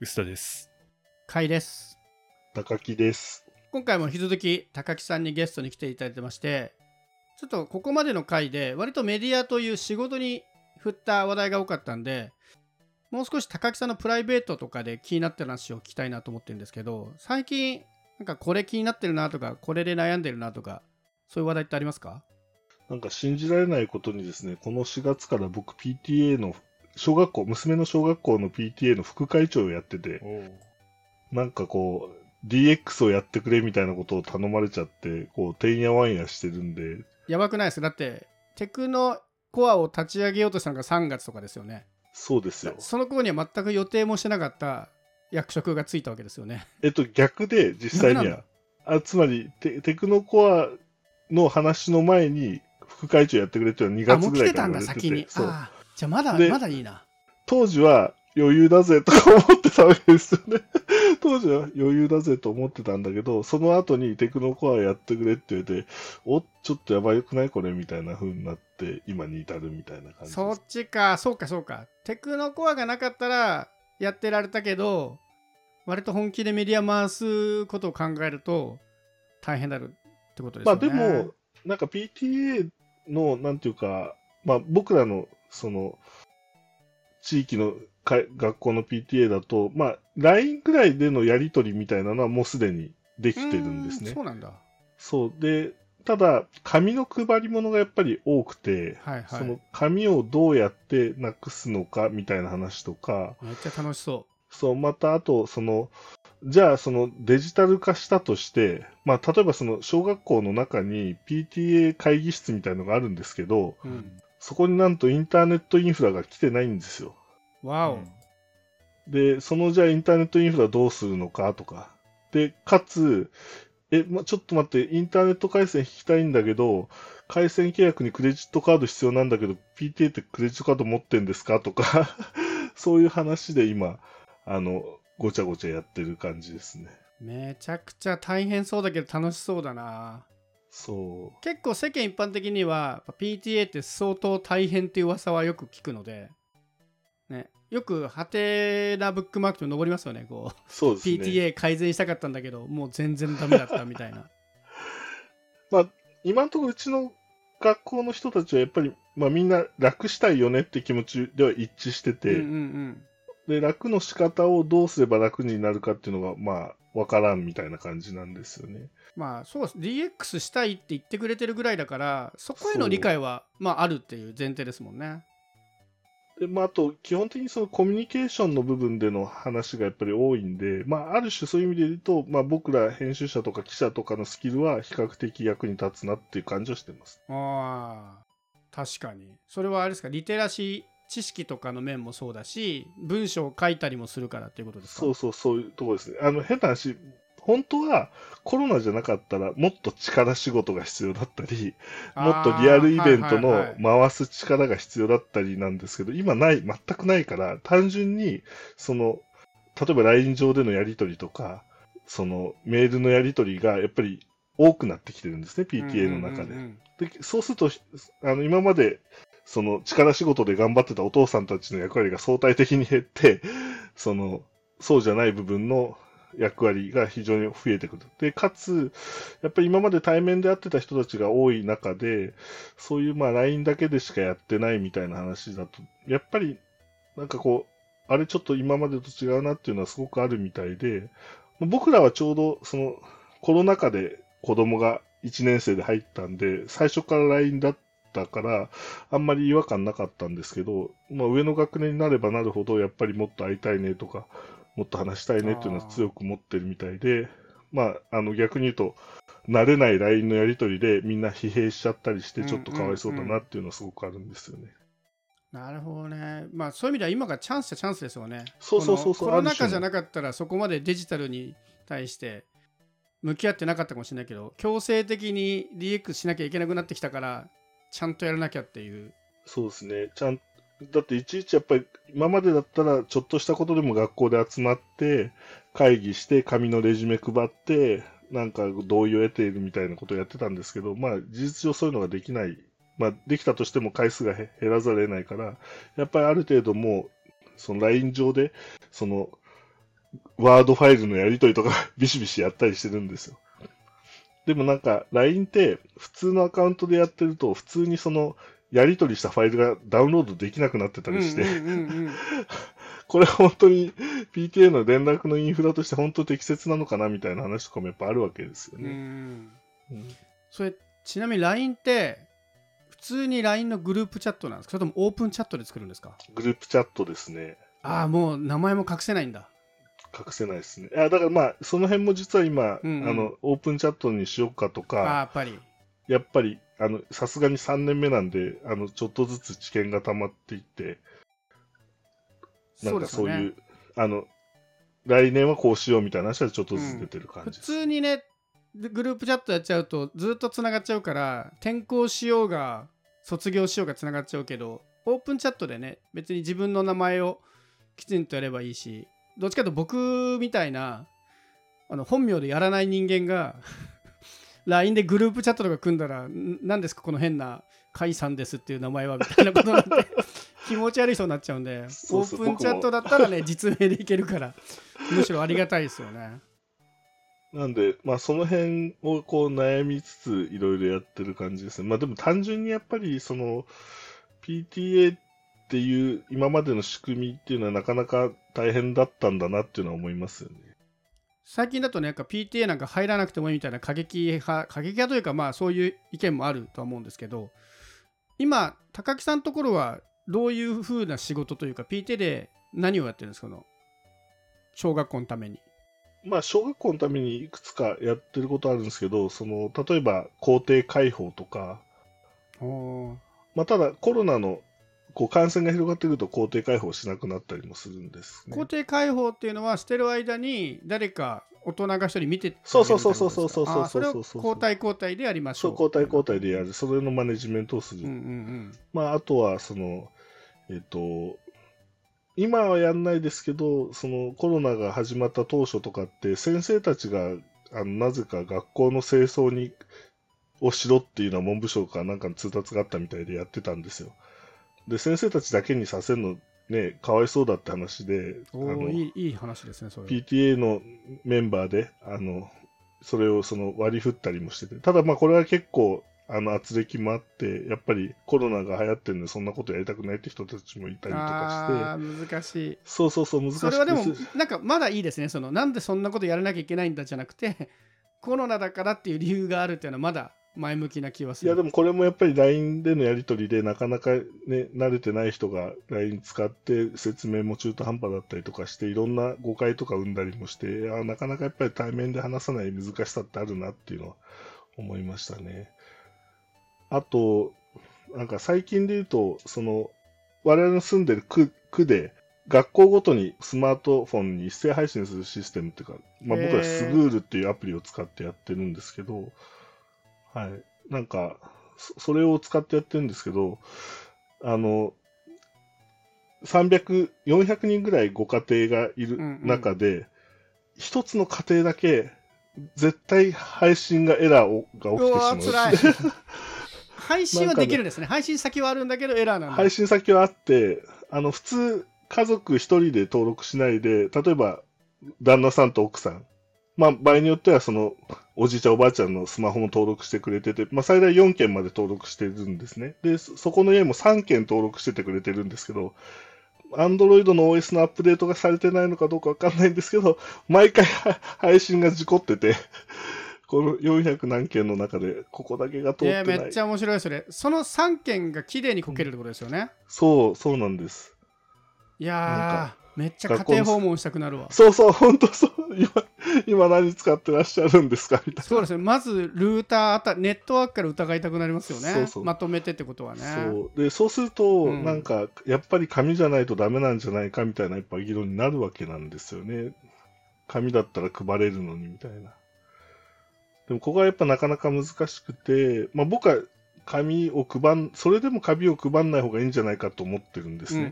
臼田です。甲斐です。高木です。今回も引き続き高木さんにゲストに来ていただいてまして、ちょっとここまでの回で割とメディアという仕事に振った話題が多かったんで、もう少し高木さんのプライベートとかで気になってる話を聞きたいなと思ってるんですけど、最近なんかこれ気になってるなとか、これで悩んでるなとか、そういう話題ってありますか？なんか信じられないことにですね、この4月から僕 PTA の、小学校、娘の小学校の PTA の副会長をやってて、なんかこう、DX をやってくれみたいなことを頼まれちゃって、こう、てんやわんやしてるんで、やばくないですか？だって、テクノコアを立ち上げようとしたのが3月とかですよね。そうですよ。その頃には全く予定もしてなかった役職がついたわけですよね。えっと、逆で、実際には。あつまりテ、テクノコアの話の前に、副会長やってくれっていうのは2あ、も月ぐらいからう来てたんだ、言われてて先に。そう。じゃあまだ、でまだいいな。当時は余裕だぜとか思ってたわけですよね。当時は余裕だぜと思ってたんだけど、その後にテクノコアやってくれって言われて、おちょっとやばくないこれみたいな風になって、今に至るみたいな感じ。そっちか、そうか、そうか。テクノコアがなかったらやってられたけど、割と本気でメディア回すことを考えると大変だるってことですまあ。でも、なんか PTA の、なんていうか、まあ僕らの、その、地域のか学校の PTA だと、まあ LINE ぐらいでのやり取りみたいなのはもうすでにできてるんですねうーそうなんだ。そう。で、ただ、紙の配り物がやっぱり多くて、はいはい。その紙をどうやってなくすのかみたいな話とか、めっちゃ楽しそそう、またあと、その、じゃあそのデジタル化したとして、まあ例えばその小学校の中に PTA 会議室みたいのがあるんですけど、う。うん。そこになんとインターネットインフラが来てないんですよ。わお。で、そのじゃあインターネットインフラどうするのかとか。で、かつ、え、ま、ちょっと待って、インターネット回線引きたいんだけど、回線契約にクレジットカード必要なんだけど、PTA ってクレジットカード持ってんですかとか、そういう話で今、あの、ごちゃごちゃやってる感じですね。めちゃくちゃ大変そうだけど楽しそうだな。そ結構世間一般的には PTA って相当大変っていう噂はよく聞くので、ね、よくハテなブックマークと登りますよねこう。そううですね。PTA 改善したかったんだけどもう全然ダメだったみたいな まあ、今のところうちの学校の人たちはやっぱり、まあみんな楽したいよねって気持ちでは一致してて、うんうんうんで、楽の仕方をどうすれば楽になるかっていうのが、まあ、わからんみたいな感じなんですよね。まあそうです。DX したいって言ってくれてるぐらいだからそこへの理解はまああるっていう前提ですもんね。で、まあ、あと、基本的にそのコミュニケーションの部分での話がやっぱり多いんで、まあ、ある種そういう意味で言うと、まあ、僕ら編集者とか記者とかのスキルは比較的役に立つなっていう感じはしてます。あー確かに。それはあれですか？リテラシー知識とかの面もそうだし文章を書いたりもするからっていうことですか？そうそう、そういうところですね。あの、変な話、本当はコロナじゃなかったらもっと力仕事が必要だったり、もっとリアルイベントのはいはい回す力が必要だったりなんですけど、今ない、全くないから、単純に、その、例えば LINE 上でのやり取りとか、そのメールのやり取りがやっぱり多くなってきてるんですね、PTA の中で。うんうんうんでそうすると、あの今までその力仕事で頑張ってたお父さんたちの役割が相対的に減って、そのそうじゃない部分の役割が非常に増えてくる。で、かつ、やっぱり今まで対面で会ってた人たちが多い中で、そういうまあ LINE だけでしかやってないみたいな話だと、やっぱりなんかこう、あれちょっと今までと違うなっていうのはすごくあるみたいで、僕らはちょうどそのコロナ禍で子供が1年生で入ったんで、最初から LINE だったから、あんまり違和感なかったんですけど、まあ、上の学年になればなるほど、やっぱりもっと会いたいねとか、もっと話したいねっていうのは強く持ってるみたいで、まあ、あの逆に言うと、慣れない LINE のやり取りでみんな疲弊しちゃったりして、ちょっとかわいそうだなっていうのはすごくあるんですよね。なるほどね。まあそういう意味では今がチャンスチャンスですよね。そうそうそうそうコロナ禍じゃなかったらそこまでデジタルに対して向き合ってなかったかもしれないけど、強制的に DX しなきゃいけなくなってきたから、ちゃんとやらなきゃっていう。そうですね。ちゃんだっていちいちやっぱり今までだったらちょっとしたことでも学校で集まって会議して紙のレジュメ配ってなんか同意を得ているみたいなことをやってたんですけど、まあ事実上そういうのができない。まあできたとしても回数が減らざるを得ないから、やっぱりある程度もうその LINE 上でそのワードファイルのやり取りとか ビシビシやったりしてるんですよ。でもなんか LINE って普通のアカウントでやってると普通にそのやり取りしたファイルがダウンロードできなくなってたりして、これ本当に PTA の連絡のインフラとして本当適切なのかなみたいな話とかもやっぱあるわけですようね。ん。うん。それちなみに LINE って普通に LINE のグループチャットなんですか？それともオープンチャットで作るんですか？グループチャットですね。ああもう名前も隠せないんだ。隠せないですね。あだからまあ、その辺も実は今、うんうん。あの、オープンチャットにしようかとああか、やっぱりやっぱり、あの、さすがに3年目なんで、あの、ちょっとずつ知見が溜まっていって、なんかそういう、ねあの、来年はこうしようみたいな話はちょっとずつ出てる感普じです。通にねグループチャットやっちゃうとずっとつながっちゃうから転校しようが卒業しようがつながっちゃうけどオープンチャットでね別に自分の名前をきちんとやればいいしどっちかというと僕みたいなあの本名でやらない人間が LINE でグループチャットとか組んだらん何ですかこの変な甲斐さんですっていう名前はみたいなことになって 気持ち悪い人になっちゃうんでオープンチャットだったらね実名でいけるからむしろありがたいですよね。なんで、まあその辺をこう悩みつついろいろやってる感じですね。まあでも単純にやっぱりその PTA っていう今までの仕組みっていうのはなかなか大変だったんだなっていうのは思いますよね。最近だとね、なんか PTA なんか入らなくてもいいみたいな過激派、過激派というか、まあそういう意見もあるとは思うんですけど、今、高木さんのところはどういうふうな仕事というか、PTA で何をやってるんですか、小学校のために。まあ小学校のためにいくつかやってることあるんですけど、その例えば校庭開放とか、まあただコロナのこう感染が広がってくると校庭開放しなくなったりもするんです、ね。校庭開放っていうのは、してる間に誰か大人が一人見てそうそうそうそうそうそうそうそれをそうそう交代交代でやりましょ。そうう交代交代でやる、それのマネジメントをする。うんうんまあ、あとは、その、えっ、と、今はやんないですけど、そのコロナが始まった当初とかって、先生たちが、あのなぜか学校の清掃に、をしろっていうのは文部省からなんかの通達があったみたいでやってたんですよ。で、先生たちだけにさせるの、ね、かわいそうだって話で、あのーいいいい話ですね、それ。PTA のメンバーで、あの、それをその割り振ったりもしてて、ただまあこれは結構、あの、圧力もあって、やっぱりコロナが流行ってるんで、そんなことやりたくないって人たちもいたりとかして、難しい。そうそうそう、難しくてそれはでもなんかまだいいですねそのなんでそんなことやらなきゃいけないんだじゃなくてコロナだからっていう理由があるっていうのはまだ前向きな気はするいやでもこれもやっぱり LINE でのやり取りでなかなかね、慣れてない人が LINE 使って説明も中途半端だったりとかして、いろんな誤解とか生んだりもして、あなかなかやっぱり対面で話さない難しさってあるなっていうのは思いましたね。あと、なんか最近で言うと、その、我々の住んでる区区で、学校ごとにスマートフォンに一斉配信するシステムっていうか、まあ、僕はスグールっていうアプリを使ってやってるんですけど、はい。なんか、そそれを使ってやってるんですけど、あの、300、400人ぐらいご家庭がいるうんうん。中で、一、つの家庭だけ、絶対配信がエラーをが起きてしまう辛い。配信はできるんですね。配信先はあるんだけどエラーなんだ。配信先はあって、あの、普通、家族一人で登録しないで、例えば、旦那さんと奥さん、まあ、場合によっては、その、おじいちゃんおばあちゃんのスマホも登録してくれてて、まあ、最大4件まで登録してるんですね。で、そそこの家も3件登録しててくれてるんですけど、Android の OS のアップデートがされてないのかどうかわかんないんですけど、毎回配信が事故ってて、この400何件の中で、ここだけが通いってない。やめっちゃ面白いそれその3件が綺麗にこけるってことですよね、そう、そうなんです。いやーめっちゃ家庭訪問したくなるわそうそう、本当そう。今、今何使ってらっしゃるんですか？みたいそうですねまずルーターあたネットワークから疑いたくなりますよねそうそうまとめてってことはねな。そう。で、そうすると、うんなんか、やっぱり紙じゃないとダメなんじゃないかみたいな、やっぱ議論になるわけなんですよね。紙だったら配れるのにみたいな。でも、ここはやっぱなかなか難しくて、まあ僕は紙を配ん、それでも紙を配んない方がいいんじゃないかと思ってるんですね。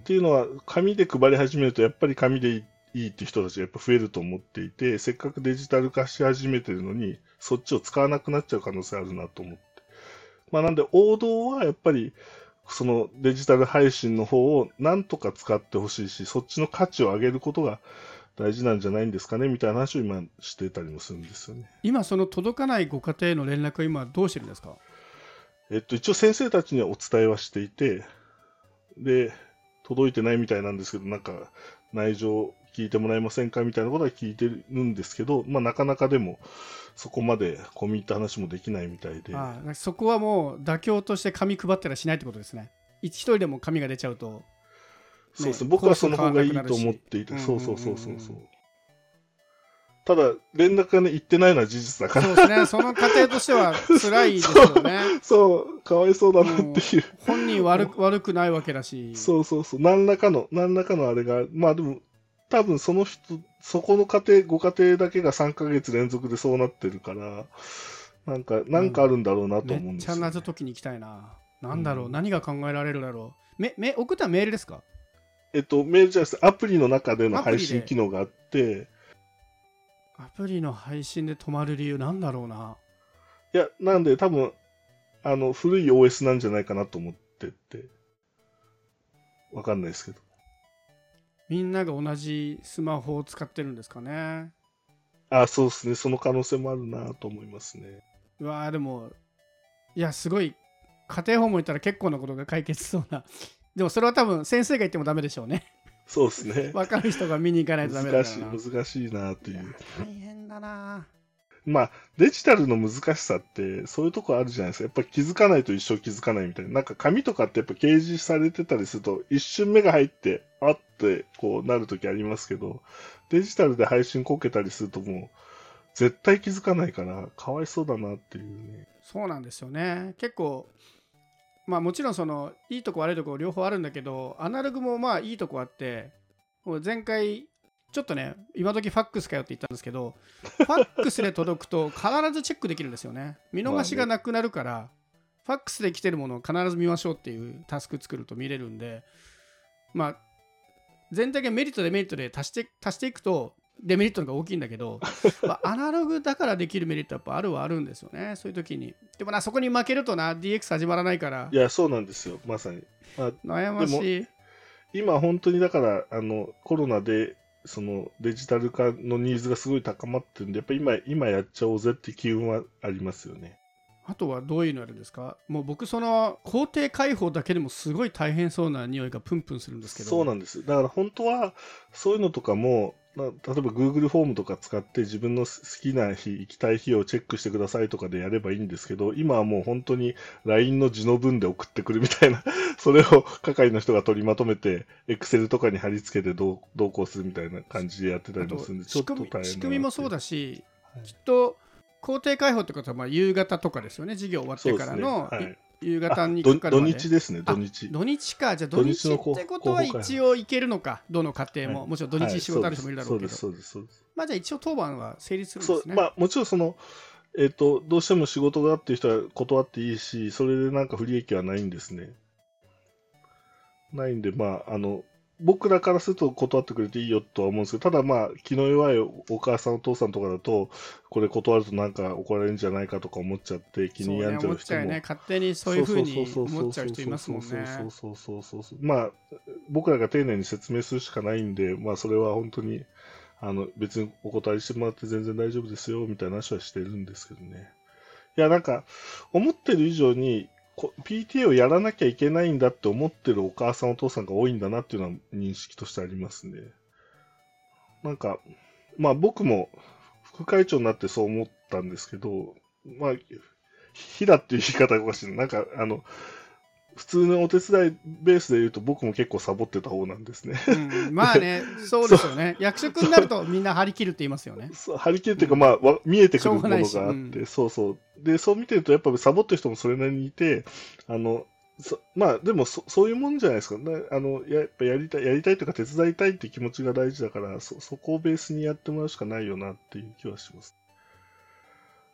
っていうのは、紙で配り始めると、やっぱり紙でいいっていう人たちがやっぱ増えると思っていて、せっかくデジタル化し始めてるのに、そっちを使わなくなっちゃう可能性あるなと思って。まあなんで、王道はやっぱり、そのデジタル配信の方をなんとか使ってほしいし、そっちの価値を上げることが大事なんじゃないんですかねみたいな話を今してたりもするんですよね。今その届かないご家庭への連絡は今どうしてるんですか？えっと、一応先生たちにはお伝えはしていて、で、届いてないみたいなんですけど、なんか内情聞いてもらえませんかみたいなことは聞いてるんですけど、まあなかなかでもそこまで込み入った話もできないみたいで。ああそこはもう妥協として紙配ったりしないってことですね。一人でも紙が出ちゃうと。そうですね、僕はその方がいいと思っていて、そうそうそうそうそう。ただ、連絡がね、行ってないのは事実だから。そうですね、その過程としては辛いですよね。そう、かわいそうだなっていう。本人悪 悪くないわけだし。そうそうそう、何らかの、何らかのあれが、まあでも、多分その人、そこの家庭、ご家庭だけが3ヶ月連続でそうなってるから、なんか、なんかあるんだろうなと思うんですよ、ね、めっちゃ謎解きに行きたいな。なんだろう、うん、何が考えられるだろう。め、め、送ったメールですか？えっと、メールじゃないです。アプリの中での配信機能があって、アプリの配信で止まる理由なんだろうな。いや、なんで多分、あの、古い OS なんじゃないかなと思ってて、わかんないですけど。みんなが同じスマホを使ってるんですかね。あ、そうですね。その可能性もあるなと思いますね。うわでも、いや、すごい、家庭訪問行ったら結構なことが解決そうなでもそれは多分先生が言ってもダメでしょうね。そうですね。分かる人が見に行かないとダメだから難しい、難しいなっていう。大変だなまあ、デジタルの難しさって、そういうとこあるじゃないですか。やっぱ気づかないと一生気づかないみたいな。なんか紙とかってやっぱ掲示されてたりすると、一瞬目が入って、あってこうなるときありますけど、デジタルで配信こけたりするともう、絶対気づかないから、かわいそうだなっていうね。そうなんですよね。結構、まあもちろんそのいいとこ悪いとこ両方あるんだけどアナログもまあいいとこあってもう前回ちょっとね今時ファックスかよって言ったんですけど ファックスで届くと必ずチェックできるんですよね。見逃しがなくなるから、ファックスで来てるものを必ず見ましょうっていうタスク作ると見れるんでまあ全体がメリットデメリットで足して足していくとデメリットのが大きいんだけど、まあ、アナログだからできるメリットやっぱあるはあるんですよね、そういう時に。でもな、そこに負けるとな、DX 始まらないから。いや、そうなんですよ、まさに。まあ、悩ましい。今、本当にだからあのコロナでそのデジタル化のニーズがすごい高まってるんで、やっぱ今、今やっちゃおうぜって機運はありますよね。あとはどういうのあるんですか？もう僕その工程開放だけでもすごい大変そうな匂いがプンプンするんですけどそうなんですだから本当はそういうのとかも例えば Google フォームとか使って自分の好きな日、行きたい日をチェックしてくださいとかでやればいいんですけど、今はもう本当に LINE の字の文で送ってくるみたいな、それを係の人が取りまとめて、Excel とかに貼り付けて同行するみたいな感じでやってたりもするんで、ちょっと大変仕組みもそうだし、はい、きっと工程開放ってことはまあ夕方とかですよね、授業終わってからの、ね。はい、夕方にかかる土日ですね、土日。土日か、じゃあ土日ってことは一応いけるのか、どの家庭も、はい、もちろん土日仕事ある人もいるだろうけど、そうです、そうです。まあじゃあ一応当番は成立するんですね。まあもちろんその、えっ、ー、と、どうしても仕事がっていう人は断っていいし、それでなんか不利益はないんですね。ないんで、まあ、あの、僕らからすると断ってくれていいよとは思うんですけど、ただまあ、気の弱いお母さん、お父さんとかだと、これ断るとなんか怒られるんじゃないかとか思っちゃって、気に病んじゃう人も。ね、ね、勝手にそういうふうに思っちゃう人いますもんね。そうそうそうそうそう。まあ、僕らが丁寧に説明するしかないんで、まあ、それは本当に、あの、別にお断りしてもらって全然大丈夫ですよ、みたいな話はしてるんですけどね。いや、なんか、思ってる以上に、PTA をやらなきゃいけないんだって思ってるお母さんお父さんが多いんだなっていうのは認識としてありますね。なんか、まあ僕も副会長になってそう思ったんですけど、まあ、ひだっていう言い方がおかしいなんか、あの、普通のお手伝いベースで言うと僕も結構サボってた方なんですね。うん、まあね、そうですよね。役職になるとみんな張り切るって言いますよね。そう張り切るっていうか、まあ、見えてくるものがあって、うん、そうそう。で、そう見てるとやっぱサボってる人もそれなりにいて、あの、まあでもそそういうもんじゃないですか、ね、あのやっぱやりたいやりたいとか手伝いたいっていう気持ちが大事だからそそこをベースにやってもらうしかないよなっていう気はします。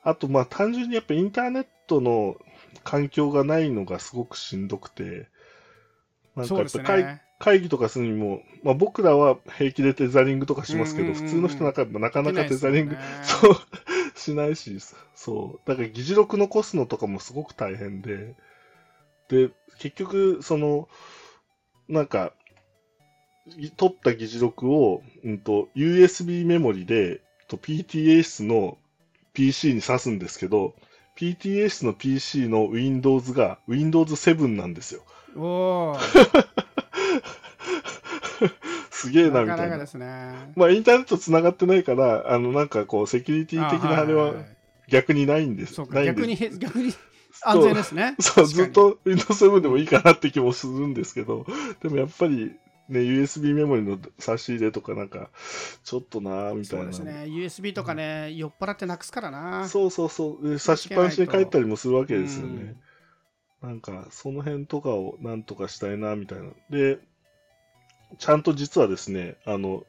あとまあ単純にやっぱインターネットの環境がないのがすごくしんどくて、なんかやっぱ会,、ね、会議とかするにも、まあ、僕らは平気でテザリングとかしますけど、普通の人なんかなかなかテザリング、ね、そう、しないし、そう。だから議事録残すのとかもすごく大変で、で、結局、その、なんか、取った議事録を、うんと、USB メモリで、と PTA 室の PC に挿すんですけど、PTA 室の PC の Windows が Windows 7なんですよ。おーすげえな、みなかなかたいな。ですね。まあ、インターネット繋がってないから、あの、なんかこう、セキュリティ的なあれはいいい逆にないんです。そう逆に逆に 安全ですね。そう、ずっ。と Windows 7でもいいかなって気もするんですけど、でもやっぱりね、USB メモリの差し入れとかなんか、ちょっとなーみたそいうな。ですね。USB とかね、酔っ払ってなくすからな。そうそうそう。で差しっぱなしに帰ったりもするわけですよね。なんか、その辺とかをなんとかしたいな、みたいな。で、ちゃんと実はですね、あの、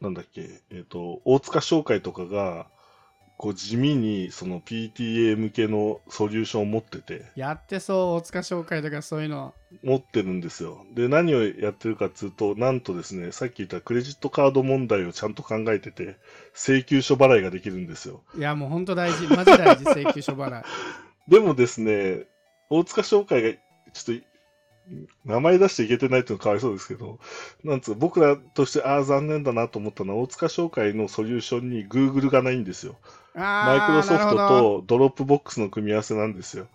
なんだっけ、えっ、と、大塚商会とかが、こう地味にその PTA 向けのソリューションを持ってて、やってそう、大塚商会とかそういうの。持ってるんですよ。で、何をやってるかっつうと、なんとですね、さっき言ったクレジットカード問題をちゃんと考えてて、請求書払いができるんですよ。いや、もう本当大事。マジ大事、請求書払い。でもですね、大塚商会が、ちょっと、名前出していけてないっていうのはかわいそうですけど、なんつう、僕らとして、ああ、残念だなと思ったのは、大塚商会のソリューションに Google がないんですよ。マイクロソフトとDropbox の組み合わせなんですよ。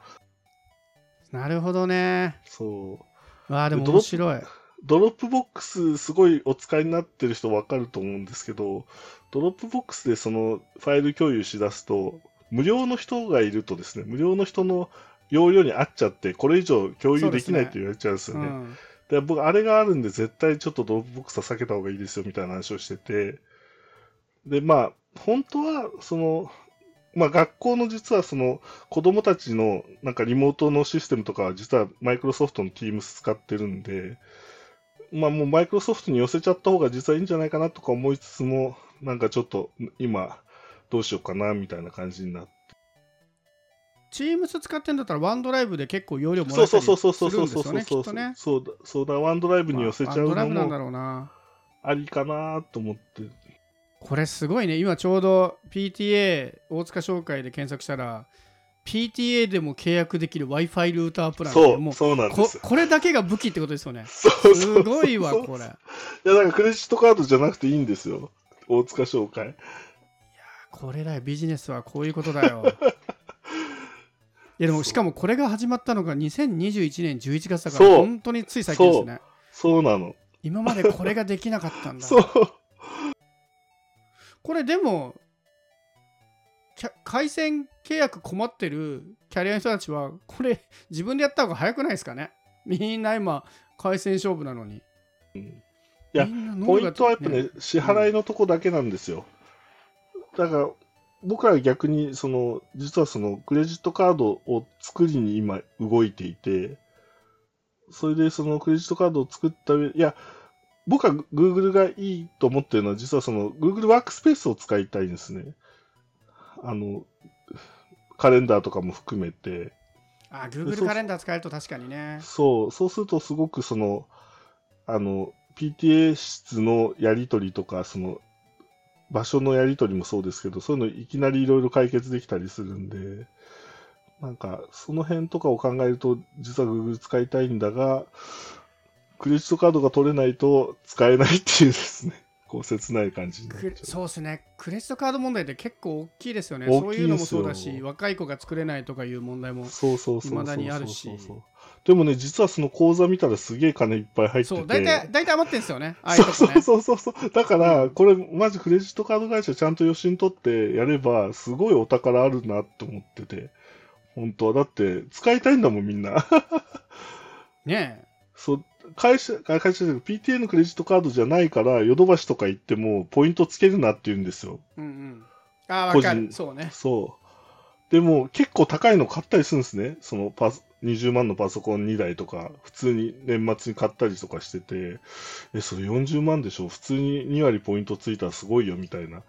なるほどね。そう。わあ、でも面白い。 Dropbox すごいお使いになってる人わかると思うんですけど、 Dropbox でそのファイル共有しだすと、無料の人がいるとですね、無料の人の容量に合っちゃって、これ以上共有できないって言われちゃうんですよね。うん。で僕、あれがあるんで、絶対ちょっと Dropbox は避けた方がいいですよみたいな話をしてて、で、まあ、本当は、その、まあ、学校の実はその子供たちのなんかリモートのシステムとかは実はマイクロソフトの Teams 使ってるんで、まあもうマイクロソフトに寄せちゃった方が実はいいんじゃないかなとか思いつつも、なんかちょっと今どうしようかなみたいな感じになって。Teams 使ってんだったら、ワンドライブで結構容量もらそうえたりすそうそうそうそうそうそうそう。そうだそうだ、ワンドライブに寄せちゃうのも。ありかなと思って。これすごいね。今ちょうど PTA 大塚商会で検索したら、PTA でも契約できる Wi-Fi ルータープランでそう、もうそうなんでこすよ。これだけが武器ってことですよね。すごいわ、これ。いや、なんかクレジットカードじゃなくていいんですよ。大塚商会。これだよ、ビジネスはこういうことだよ。いやでもしかもこれが始まったのが2021年11月だから本当につい最近ですね。そうなの。今までこれができなかったんだ。そう。これでも回線契約困ってるキャリアの人たちはこれ自分でやった方が早くないですかね？みんな今回線勝負なのに。いやポイントはやっぱね、支払いのとこだけなんですよ。だから、僕らは逆に、その、実はその、クレジットカードを作りに今動いていて、それでそのクレジットカードを作った上、いや、僕は Google がいいと思ってるのは、実はその Google ワークスペースを使いたいんですね。あの、カレンダーとかも含めて、あ、Google カレンダー使えると確かにね。そう、そうするとすごくその、あの、PTA 室のやり取りとか、その、場所のやり取りもそうですけど、そういうのいきなりいろいろ解決できたりするんで、なんか、その辺とかを考えると、実は Google 使いたいんだが、クレジットカードが取れないと使えないっていうですね、こう切ない感じそうですね。クレジットカード問題って結構大きいですよね。大そういうのもそうだし、若い子が作れないとかいう問題も。そうそうそうそうそう未だにあるしでもね、実はその口座見たらすげえ金いっぱい入ってて。そう、大体、大体余ってんですよね。ああいうとこそうね。そうそうそう。だから、これ、マジクレジットカード会社ちゃんと予診取ってやれば、すごいお宝あるなと思ってて。本当は。だって、使いたいんだもん、みんな。ね そう、会社、あ会社じゃなく PTA のクレジットカードじゃないから、ヨドバシとか行っても、ポイントつけるなって言うんですよ。え。うんうん。ああ、わ個かる。人そうね。そう。でも、結構高いの買ったりするんですね。そのパス、20万のパソコン2台とか、普通に年末に買ったりとかしてて、え、それ40万でしょ？普通に2割ポイントついたらすごいよ、みたいな。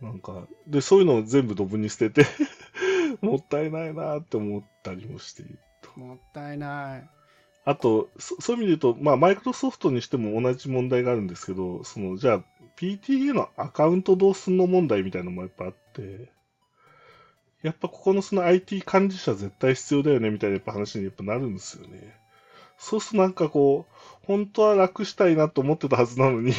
なんか、で、そういうのを全部ドブに捨てて、もったいないなって思ったりもしていると。もったいない。あと、そそういう意味で言うと、まあ、マイクロソフトにしても同じ問題があるんですけど、その、じゃあ、PTA のアカウントどうすんの問題みたいなのもやっぱあって、やっぱここのその IT 管理者絶対必要だよねみたいなやっぱ話にやっぱなるんですよね。そうするとなんかこう、本当は楽したいなと思ってたはずなのに、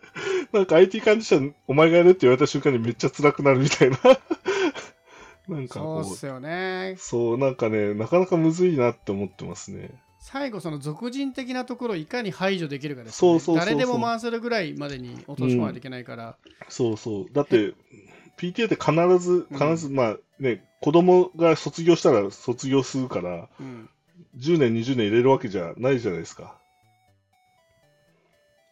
なんか IT 管理者、お前がやるって言われた瞬間にめっちゃ辛くなるみたいな。なんかこう、そうっすよねそう、なんかね、なかなかむずいなって思ってますね。最後その俗人的なところをいかに排除できるかですよね。誰でも回せるぐらいまでに落とし込まないといけないから、そうそう。だって、PTA って必ず、必ず、まあね、子供が卒業したら卒業するから、うん。10年、20年入れるわけじゃないじゃないですか。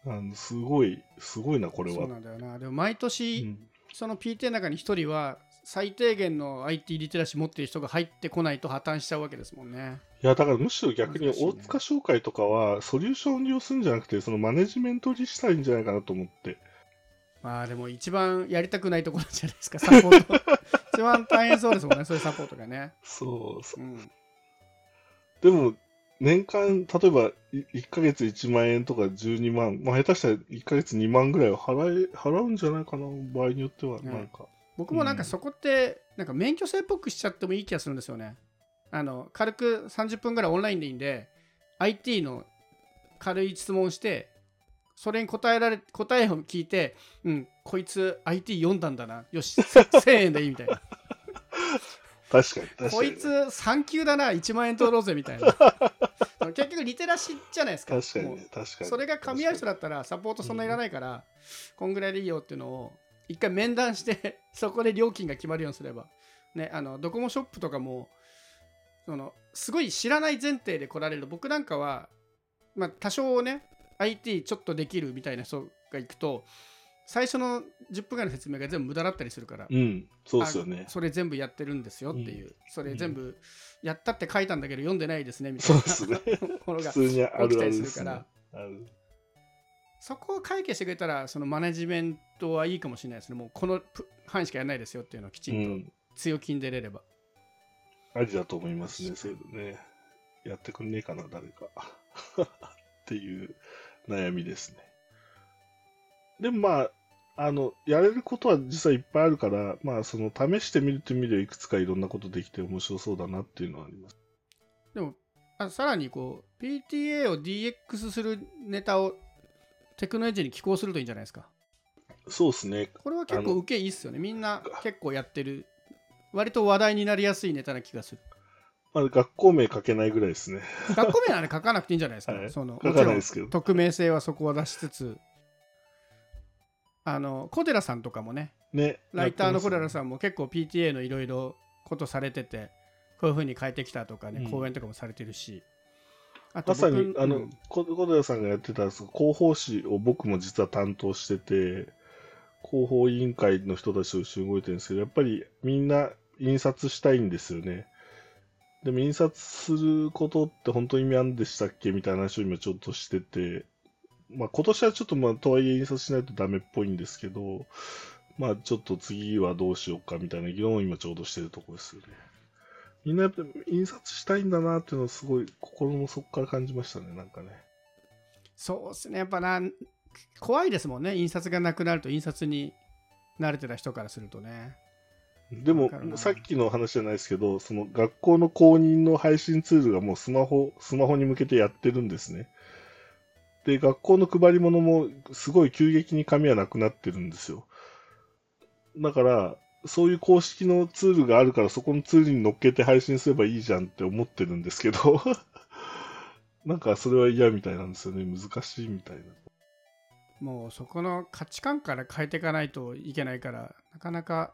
あのすごい、すごいな、これは。そうなんだよな。でも毎年、うん。その PTA の中に1人は最低限の IT リテラシー持ってる人が入ってこないと破綻しちゃうわけですもんね。いや、だからむしろ逆に大塚商会とかは、ソリューションを利用するんじゃなくて、そのマネジメントにしたらいいんじゃないかなと思って。まあでも一番やりたくないところじゃないですかサポート。一番大変そうですもんねそういうサポートがね、そうそう。うん、でも、年間、例えばい1ヶ月1万円とか12万、まあ、下手したら1ヶ月2万ぐらいは払え払うんじゃないかな、場合によっては、ねなんか。僕もなんかそこってなんか免許制っぽくしちゃってもいい気がするんですよね。あの軽く30分ぐらいオンラインでいいんで IT の軽い質問をしてそれに答えられ答えを聞いてうんこいつ IT 読んだんだな。よし1000円 でいいみたいな。確かに、確かに。こいつ3級だな1万円取ろうぜみたいな。結局リテラシーじゃないですか。確かにね、確かに。それが噛み合う人だったらサポートそんないらないから、こんぐらいでいいよっていうのを一回面談して そこで料金が決まるようにすれば。ねあのドコモショップとかもそのすごい知らない前提で来られる。僕なんかはまあ多少ね IT ちょっとできるみたいな人が行くと最初の10分ぐらいの説明が全部無駄だったりするから、うん、そうですよね。あ。それ全部やってるんですよっていう、それ全う部やったって書いたんだけど読んでないですねみたそいうなですね。ものが普通にあるある起きたりでするから。あるそこを解決してくれたらそのマネジメントはいいかもしれないですねもうこのプ範囲しかやらないですよっていうのをきちうんん、と強気に出れれば、ありだと思いますね、そういうのね。やってくんねえかな、誰か。っていう悩みですね。でもまあ、あの、やれることは実はいっぱいあるから、まあ、その、試してみるという意味ではいくつかいろんなことできて面白そうだなっていうのはあります。でもあさらにこう PTA を DX するネタをテクノエッジに寄稿するといいんじゃないですかそうですね。これは結構受けいいっすよねみんな結構やってる割と話題になりやすいネタな気がするまあ、学校名書けないぐらいですね。学校名はね書かなくていいんじゃないですか、はいその書かないですけど。匿名性はそこは出しつつあの小寺さんとかもねね。ライターの小寺ん。さんも結構 PTA のいろいろことされててこういうふうに変えてきたとかね、うん講演とかもされてるしあまさに、あのうん、小小寺さんがやってたその広報誌を僕も実は担当してて、広報委員会の人たちと一緒に動いてるんですけど、やっぱりみんな印刷したいんですよね。でも印刷することって本当に意味あるんでしたっけみたいな話を今ちょっとしてて、まあ今年はちょっとまあとはいえ印刷しないとダメっぽいんですけど、まあちょっと次はどうしようかみたいな議論を今ちょうどしてるところですよね。みんなやっぱ印刷したいんだなっていうのをすごい心の底から感じましたね、なんかね。そうですねやっぱな怖いですもんね印刷がなくなると印刷に慣れてた人からするとねでもさっきの話じゃないですけど、その学校の公認の配信ツールがもうスマホ、スマホに向けてやってるんですね。で、学校の配り物もすごい急激に紙はなくなってるんですよ。だから、そういう公式のツールがあるから、そこのツールに乗っけて配信すればいいじゃんって思ってるんですけど、なんかそれは嫌みたいなんですよね。難しいみたいな。もうそこの価値観から変えていかないといけないからなかなか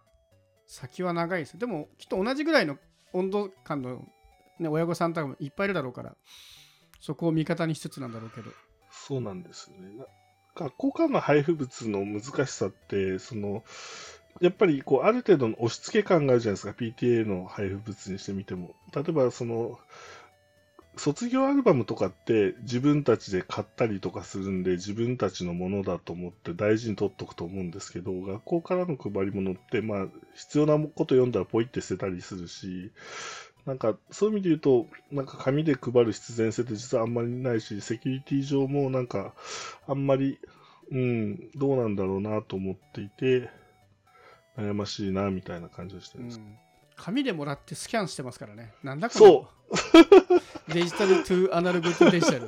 先は長いですでもきっと同じぐらいの温度感の、ね、親御さんとかもいっぱいいるだろうからそこを味方にしつつなんだろうけどそうなんですよね。な学校からの配布物の難しさって、その、やっぱりこうある程度の押し付け感があるじゃないですか、PTA の配布物にしてみても。例えば、その、卒業アルバムとかって自分たちで買ったりとかするんで、自分たちのものだと思って大事に取っとくと思うんですけど、学校からの配り物って、まあ、必要なこと読んだらポイって捨てたりするし、なんか、そういう意味で言うと、なんか紙で配る必然性って実はあんまりないし、セキュリティ上もなんか、あんまり、うん、どうなんだろうなと思っていて、悩ましいな、みたいな感じがしてるんです。うん。紙でもらってスキャンしてますからね。なんだこその デジタルトゥアナログトゥデジタル、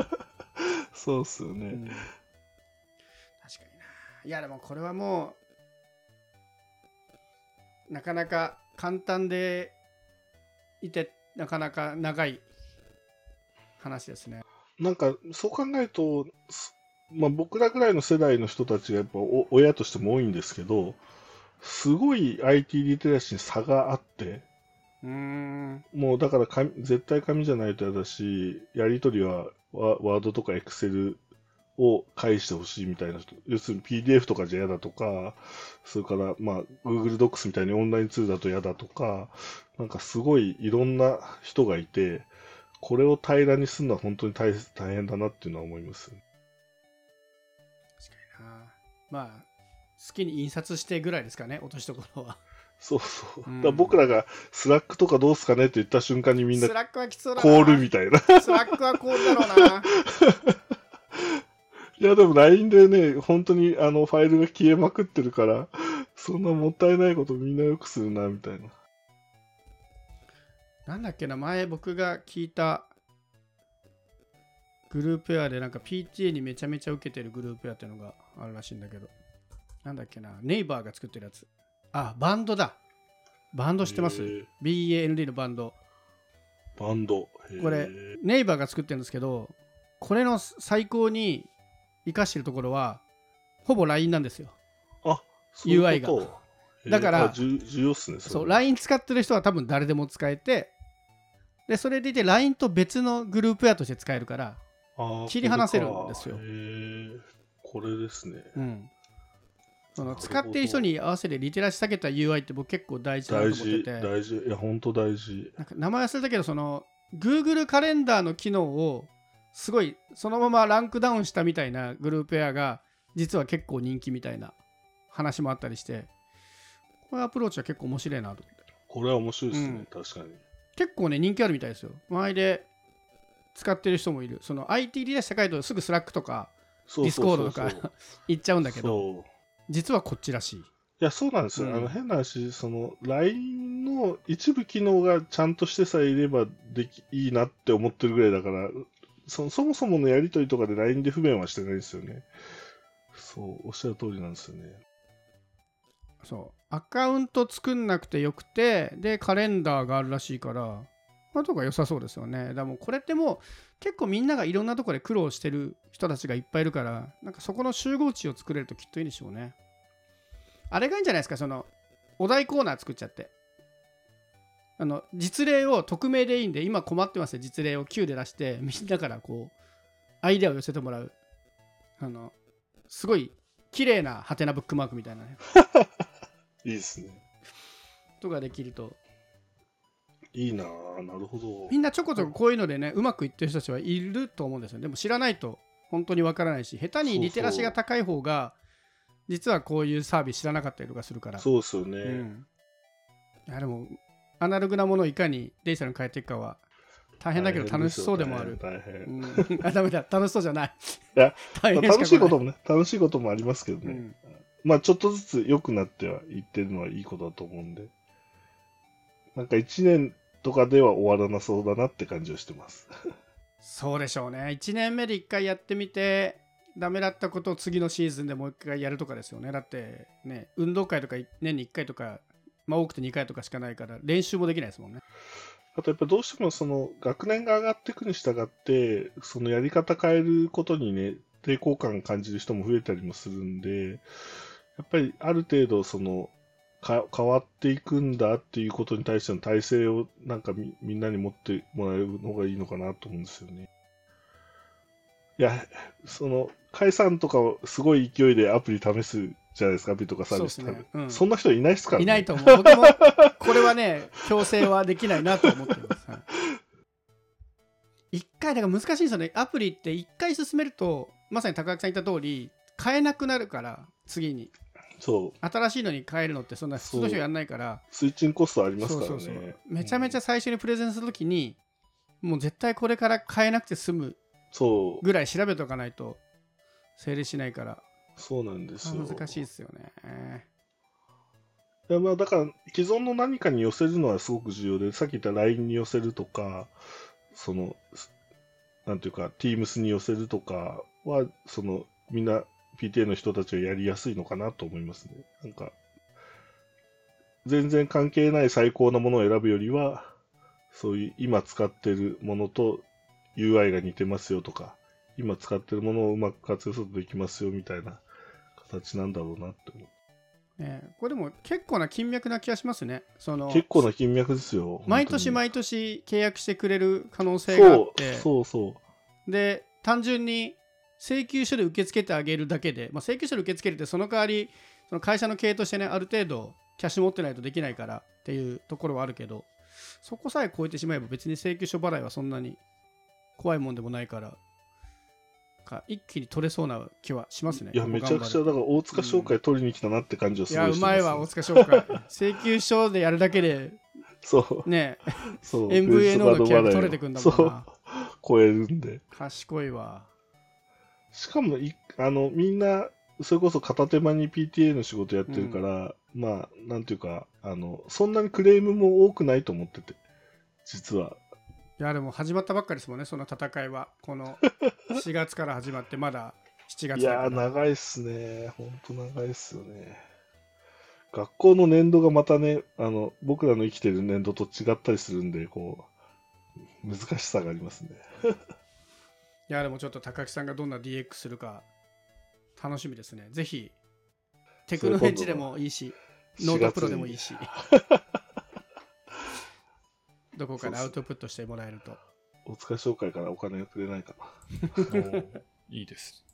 そうっすよね。うん。確かにな。いやでもこれはもうなかなか簡単でいてなかなか長い話ですね。なんか、そう考えると、すまあ、僕らぐらいの世代の人たちがやっぱお親としても多いんですけど、すごい IT リテラシーに差があって、うーんもうだから紙絶対紙じゃないと嫌だし、やり取りはワワードとかエクセルを返してほしいみたいな人、要するに PDF とかじゃ嫌だとか、それからまあ Google Docs みたいにオンラインツールだと嫌だとか、なんかすごいいろんな人がいて、これを平らにするのは本当に大大変だなっていうのは思います。確かになまあ好きに印刷してぐらいですかね落としどころはそうそう。うんだから僕らが Slack とかどうすかねって言った瞬間にみんな Slack はきつそうだなコールみたいな。スラックはコールだろうな いやでも LINE でね、本当にあのファイルが消えまくってるから、そんなもったいないことみんなよくするな、みたいな。なんだっけな前僕が聞いたグループウェアでなんか PTA にめちゃめちゃ受けてるグループウェアっていうのがあるらしいんだけどなんだっけなネイバーが作ってるやつ。あバンドだ。バンド知ってます ?BAND のバンド。バンド。これネイバーが作ってるんですけどこれの最高に生かしてるところはほぼ LINE なんですよ。そういう UI が。だからあ重重要っすね。そうれ LINE 使ってる人は多分誰でも使えてでそれでいて LINE と別のグループウェアとして使えるから切り離せるんですよ。これですね。うん、その使ってる人に合わせてリテラシー下げた UI って僕結構大事だなと大事、思ってて。大事。いや、本当大事。なんか名前忘れたけどその Google カレンダーの機能をすごいそのままランクダウンしたみたいなグループウェアが実は結構人気みたいな話もあったりして。このアプローチは結構面白いなと思って。これは面白いですね、うん。確かに。結構ね人気あるみたいですよ。周りで使ってる人もいる。その IT リテラシー高いとすぐ Slack とかそうそうそう Discord とか 行っちゃうんだけど実はこっちらしいいや、そうなんですよ。うんあの変な話、その LINE の一部機能がちゃんとしてさえいればできいいなって思ってるぐらいだから、そそもそものやりとりとかで LINE で不便はしてないですよね。そう、おっしゃる通りなんですよね。そうアカウント作んなくてよくてでカレンダーがあるらしいからまあとか良さそうですよねだからもうこれってもう結構みんながいろんなところで苦労してる人たちがいっぱいいるからなんかそこの集合値を作れるときっといいでしょうねあれがいいんじゃないですか？そのお題コーナー作っちゃって。あの実例を匿名でいいんで今困ってますよ。実例を Q で出して みんなからこうアイデアを寄せてもらう。あのすごい綺麗なハテナブックマークみたいなね。いいですね。とかできると。いいなぁ、なるほど。みんなちょこちょここういうのでねうまくいってる人たちはいると思うんですよ。でも知らないと本当にわからないし下手にリテラシーが高い方が実はこういうサービス知らなかったりとかするからそうですよね。うん、いやでもアナログなものをいかにデジタルに変えていくかは大変だけど楽しそうでもある、大変。うん、あダメだ楽しそうじゃないいや大変まあ楽しいこ来ともね、楽しいこともありますけどね。うんまあちょっとずつ良くなってはいってるのはいいことだと思うんで。なんか1年とかでは終わらなそうだなって感じはしてます。そうでしょうね1年目で1回やってみてダメだったことを次のシーズンでもう1回やるとかですよねだってね運動会とか年に1回とかまあ多くて2回とかしかないから練習もできないですもんねあとやっぱどうしてもその学年が上がっていくに従って、そのやり方変えることにね、抵抗感感じる人も増えたりもするんで、やっぱりある程度その、か変わっていくんだっていうことに対しての体制をなんかみみんなに持ってもらえるのがいいのかなと思うんですよね。いや、その、解散とかをすごい勢いでアプリ試すじゃないですか、アプリとかサービスね。うん。そんな人いないですからね。いないと思う。僕もこれはね強制はできないなと思ってます、はい。一回だから難しいんですよね。アプリって一回進めるとまさに高木さん言った通り変えなくなるから次に。そう。新しいのに変えるのってそんな普通の人やんないから。スイッチングコストありますからね。そうそうめちゃめちゃうん最初にプレゼンするときに、もう絶対これから変えなくて済むそう、ぐらい調べておかないと成立しないからそうなんですよ。難しいですよねいやまあだから既存の何かに寄せるのはすごく重要で、さっき言った LINE に寄せるとか、その、なんていうか、Teams に寄せるとかは、その、みんな PTA の人たちがやりやすいのかなと思いますね。なんか、全然関係ない最高なものを選ぶよりは、そういう今使ってるものと UI が似てますよとか、今使ってるものをうまく活用するとできますよみたいな形なんだろうなって思う。ね、これでも結構な金脈な気がしますね。その結構な金脈ですよ。毎年本毎年契約してくれる可能性があって、そうそうそう。で単純に請求書で受け付けてあげるだけで、まあ、請求書で受け付けるってその代わりその会社の経営としてねある程度キャッシュ持ってないとできないからっていうところはあるけどそこさえ超えてしまえば別に請求書払いはそんなに怖いもんでもないからか一気に取れそうな気はしますね。いや、めちゃくちゃ、だから大塚商会取りに来たなって感じはすいやうごいしてまいわ大塚商会請求書でやるだけで。そう、ね。そう。MVNO の契約取れてくんだもんそ超えるんで。賢いわ。しかもい、あの、みんな、それこそ片手間に PTA の仕事やってるから、まあ、なんていうか、あの、そんなにクレームも多くないと思ってて、実は。いやでも始まったばっかりですもんねその戦いはこの 4月から始まってまだ7月いや長いっすね。ほんと長いっすよね。学校の年度がまたね、あの、僕らの生きてる年度と違ったりするんで、こう、難しさがありますね。いやでもちょっと高木さんがどんな DX するか楽しみですねぜひテクノエッジでもいいしノートプロでもいいし どこかでアウトプットしてもらえるとお疲れ紹介からお金がくれないかな。いいです。